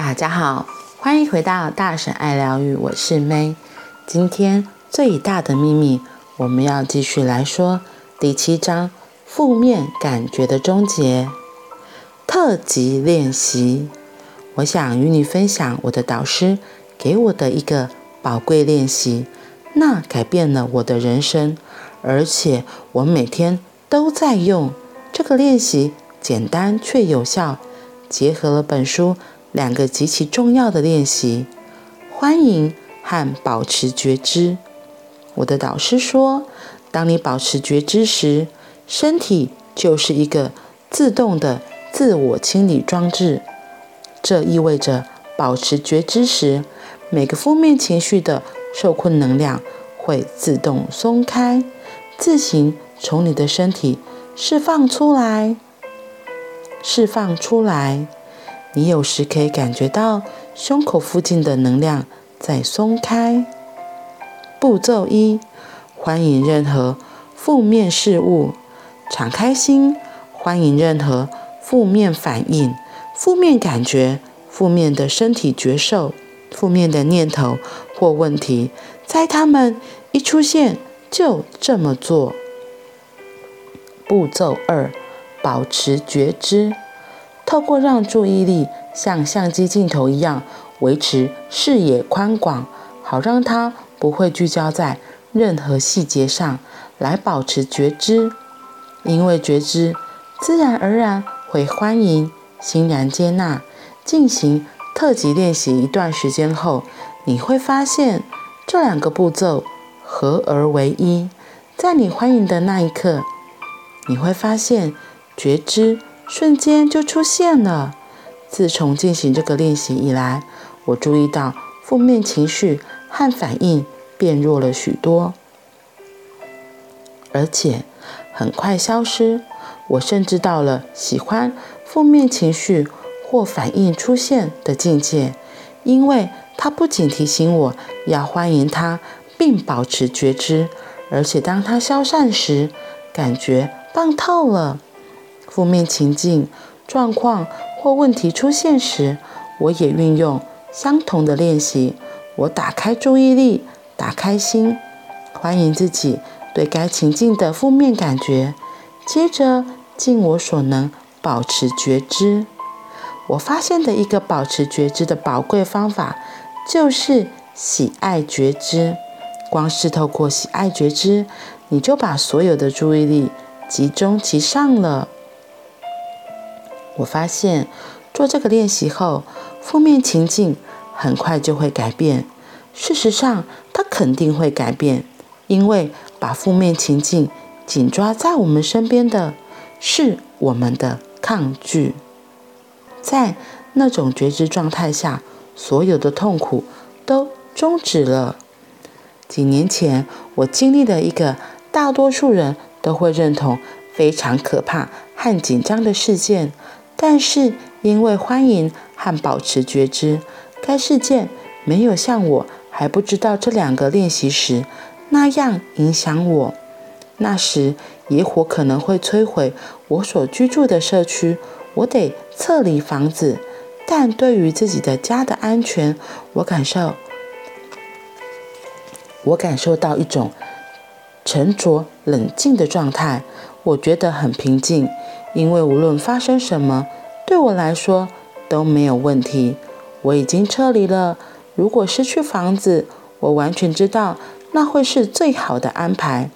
大家好，欢迎回到大婶爱疗愈，我是 May。今天最大的秘密，我们要继续来说第七章负面感觉的终结特级练习。我想与你分享我的导师给我的一个宝贵练习，那改变了我的人生，而且我每天都在用这个练习，简单却有效，结合了本书。两个极其重要的练习：欢迎和保持觉知。我的导师说，当你保持觉知时，身体就是一个自动的自我清理装置。这意味着，保持觉知时，每个负面情绪的受困能量会自动松开，自行从你的身体释放出来，释放出来。你有时可以感觉到胸口附近的能量在松开。步骤一：欢迎任何负面事物，敞开心，欢迎任何负面反应、负面感觉、负面的身体觉受、负面的念头或问题，在它们一出现就这么做。步骤二：保持觉知。透过让注意力像相机镜头一样维持视野宽广，好让它不会聚焦在任何细节上，来保持觉知。因为觉知自然而然会欢迎、欣然接纳。进行特级练习一段时间后，你会发现这两个步骤合而为一。在你欢迎的那一刻，你会发现觉知。瞬间就出现了。自从进行这个练习以来，我注意到负面情绪和反应变弱了许多，而且很快消失。我甚至到了喜欢负面情绪或反应出现的境界，因为它不仅提醒我要欢迎它并保持觉知，而且当它消散时，感觉棒透了。负面情境、状况或问题出现时，我也运用相同的练习。我打开注意力，打开心，欢迎自己对该情境的负面感觉，接着尽我所能保持觉知。我发现的一个保持觉知的宝贵方法，就是喜爱觉知。光是透过喜爱觉知，你就把所有的注意力集中其上了。我发现做这个练习后，负面情境很快就会改变。事实上，它肯定会改变，因为把负面情境紧抓在我们身边的是我们的抗拒。在那种觉知状态下，所有的痛苦都终止了。几年前，我经历了一个大多数人都会认同非常可怕和紧张的事件。但是，因为欢迎和保持觉知，该事件没有像我还不知道这两个练习时那样影响我。那时，野火可能会摧毁我所居住的社区，我得撤离房子。但对于自己的家的安全，我感受，我感受到一种沉着冷静的状态。我觉得很平静。因为无论发生什么，对我来说都没有问题。我已经撤离了。如果失去房子，我完全知道那会是最好的安排。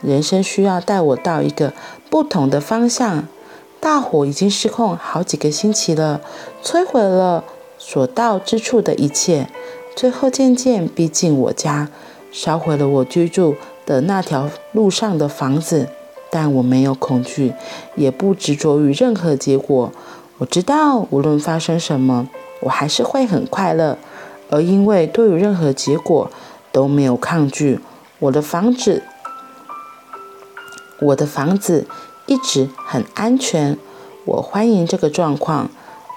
人生需要带我到一个不同的方向。大火已经失控好几个星期了，摧毁了所到之处的一切，最后渐渐逼近我家，烧毁了我居住的那条路上的房子。但我没有恐惧，也不执着于任何结果。我知道，无论发生什么，我还是会很快乐。而因为对于任何结果都没有抗拒，我的房子，我的房子一直很安全。我欢迎这个状况，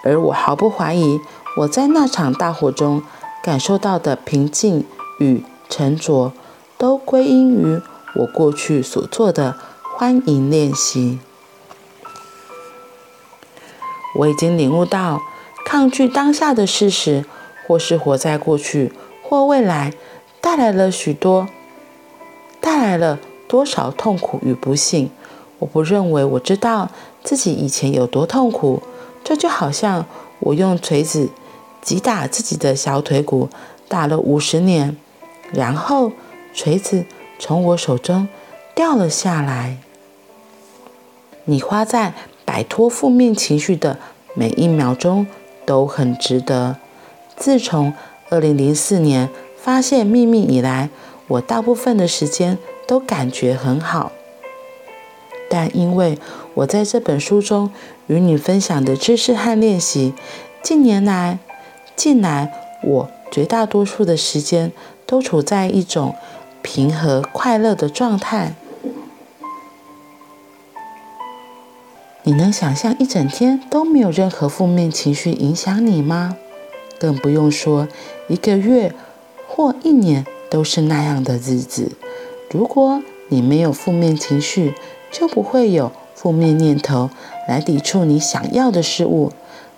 而我毫不怀疑，我在那场大火中感受到的平静与沉着，都归因于我过去所做的。欢迎练习。我已经领悟到，抗拒当下的事实，或是活在过去或未来，带来了许多，带来了多少痛苦与不幸。我不认为我知道自己以前有多痛苦，这就好像我用锤子击打自己的小腿骨，打了五十年，然后锤子从我手中掉了下来。你花在摆脱负面情绪的每一秒钟都很值得。自从二零零四年发现秘密以来，我大部分的时间都感觉很好。但因为我在这本书中与你分享的知识和练习，近年来，近来我绝大多数的时间都处在一种平和快乐的状态。你能想象一整天都没有任何负面情绪影响你吗？更不用说一个月或一年都是那样的日子。如果你没有负面情绪，就不会有负面念头来抵触你想要的事物，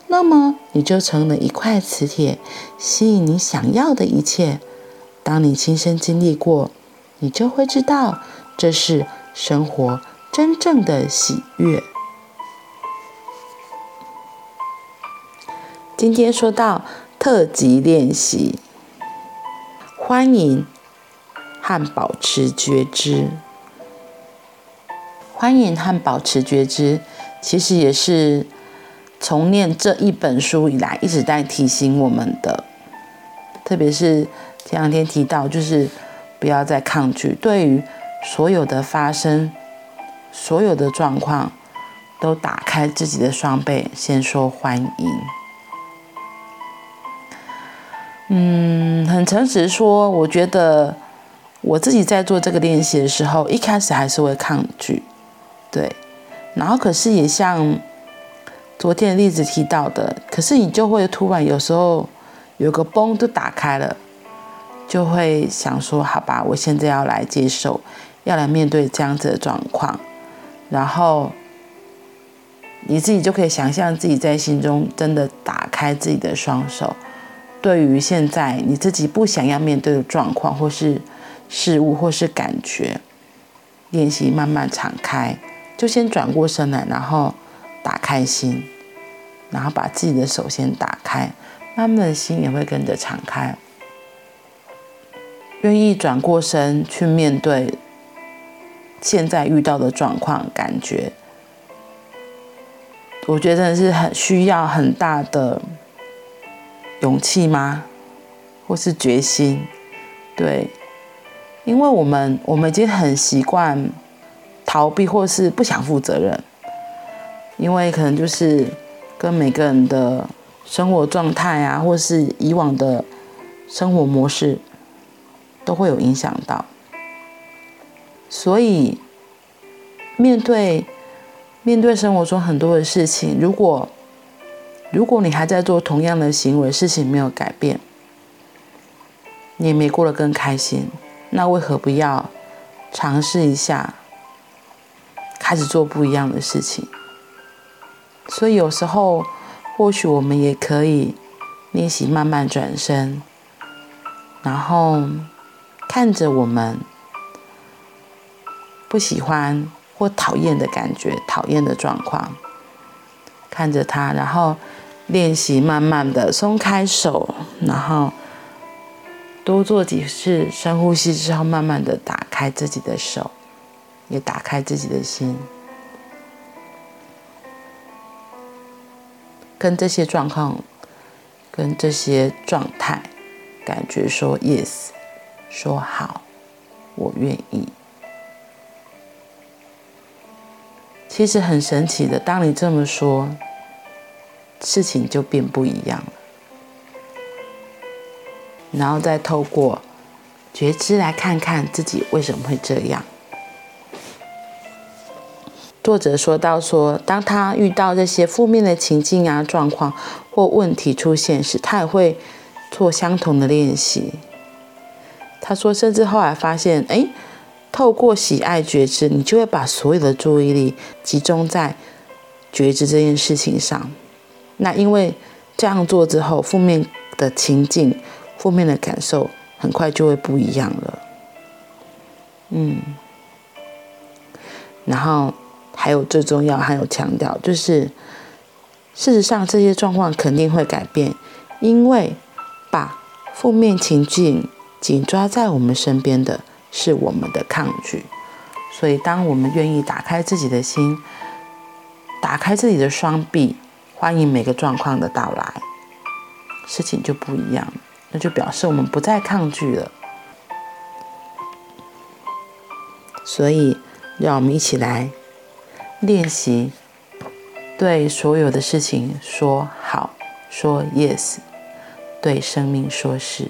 那么你就成了一块磁铁，吸引你想要的一切。当你亲身经历过，你就会知道这是生活真正的喜悦。今天说到特级练习，欢迎和保持觉知。欢迎和保持觉知，其实也是从念这一本书以来一直在提醒我们的。特别是前两天提到，就是不要再抗拒，对于所有的发生、所有的状况，都打开自己的双臂，先说欢迎。嗯，很诚实说，我觉得我自己在做这个练习的时候，一开始还是会抗拒。对，然后可是也像昨天的例子提到的，可是你就会突然有时候有个崩就打开了，就会想说，好吧，我现在要来接受，要来面对这样子的状况，然后你自己就可以想象自己在心中真的打开自己的双手，对于现在你自己不想要面对的状况或是事物或是感觉，练习慢慢敞开。就先转过身来，然后打开心，然后把自己的手先打开，慢慢的心也会跟着敞开。愿意转过身去面对现在遇到的状况，感觉，我觉得真的是很需要很大的勇气吗？或是决心？对，因为我们我们已经很习惯。逃避或是不想负责任，因为可能就是跟每个人的生活状态啊，或是以往的生活模式都会有影响到，所以面对面对生活中很多的事情，如果如果你还在做同样的行为，事情没有改变，你也没过得更开心，那为何不要尝试一下？开始做不一样的事情，所以有时候或许我们也可以练习慢慢转身，然后看着我们不喜欢或讨厌的感觉、讨厌的状况，看着它，然后练习慢慢的松开手，然后多做几次深呼吸之后，慢慢的打开自己的手。也打开自己的心，跟这些状况、跟这些状态，感觉说 yes，说好，我愿意。其实很神奇的，当你这么说，事情就变不一样了。然后再透过觉知来看看自己为什么会这样。作者说到说，当他遇到这些负面的情境啊、状况或问题出现时，他也会做相同的练习。他说，甚至后来发现，哎，透过喜爱觉知，你就会把所有的注意力集中在觉知这件事情上。那因为这样做之后，负面的情境、负面的感受很快就会不一样了。嗯，然后还有最重要，还有强调，就是事实上这些状况肯定会改变，因为把负面情境紧抓在我们身边的是我们的抗拒，所以当我们愿意打开自己的心，打开自己的双臂，欢迎每个状况的到来，事情就不一样，那就表示我们不再抗拒了。所以，让我们一起来练习，对所有的事情说好，说 yes，对生命说是。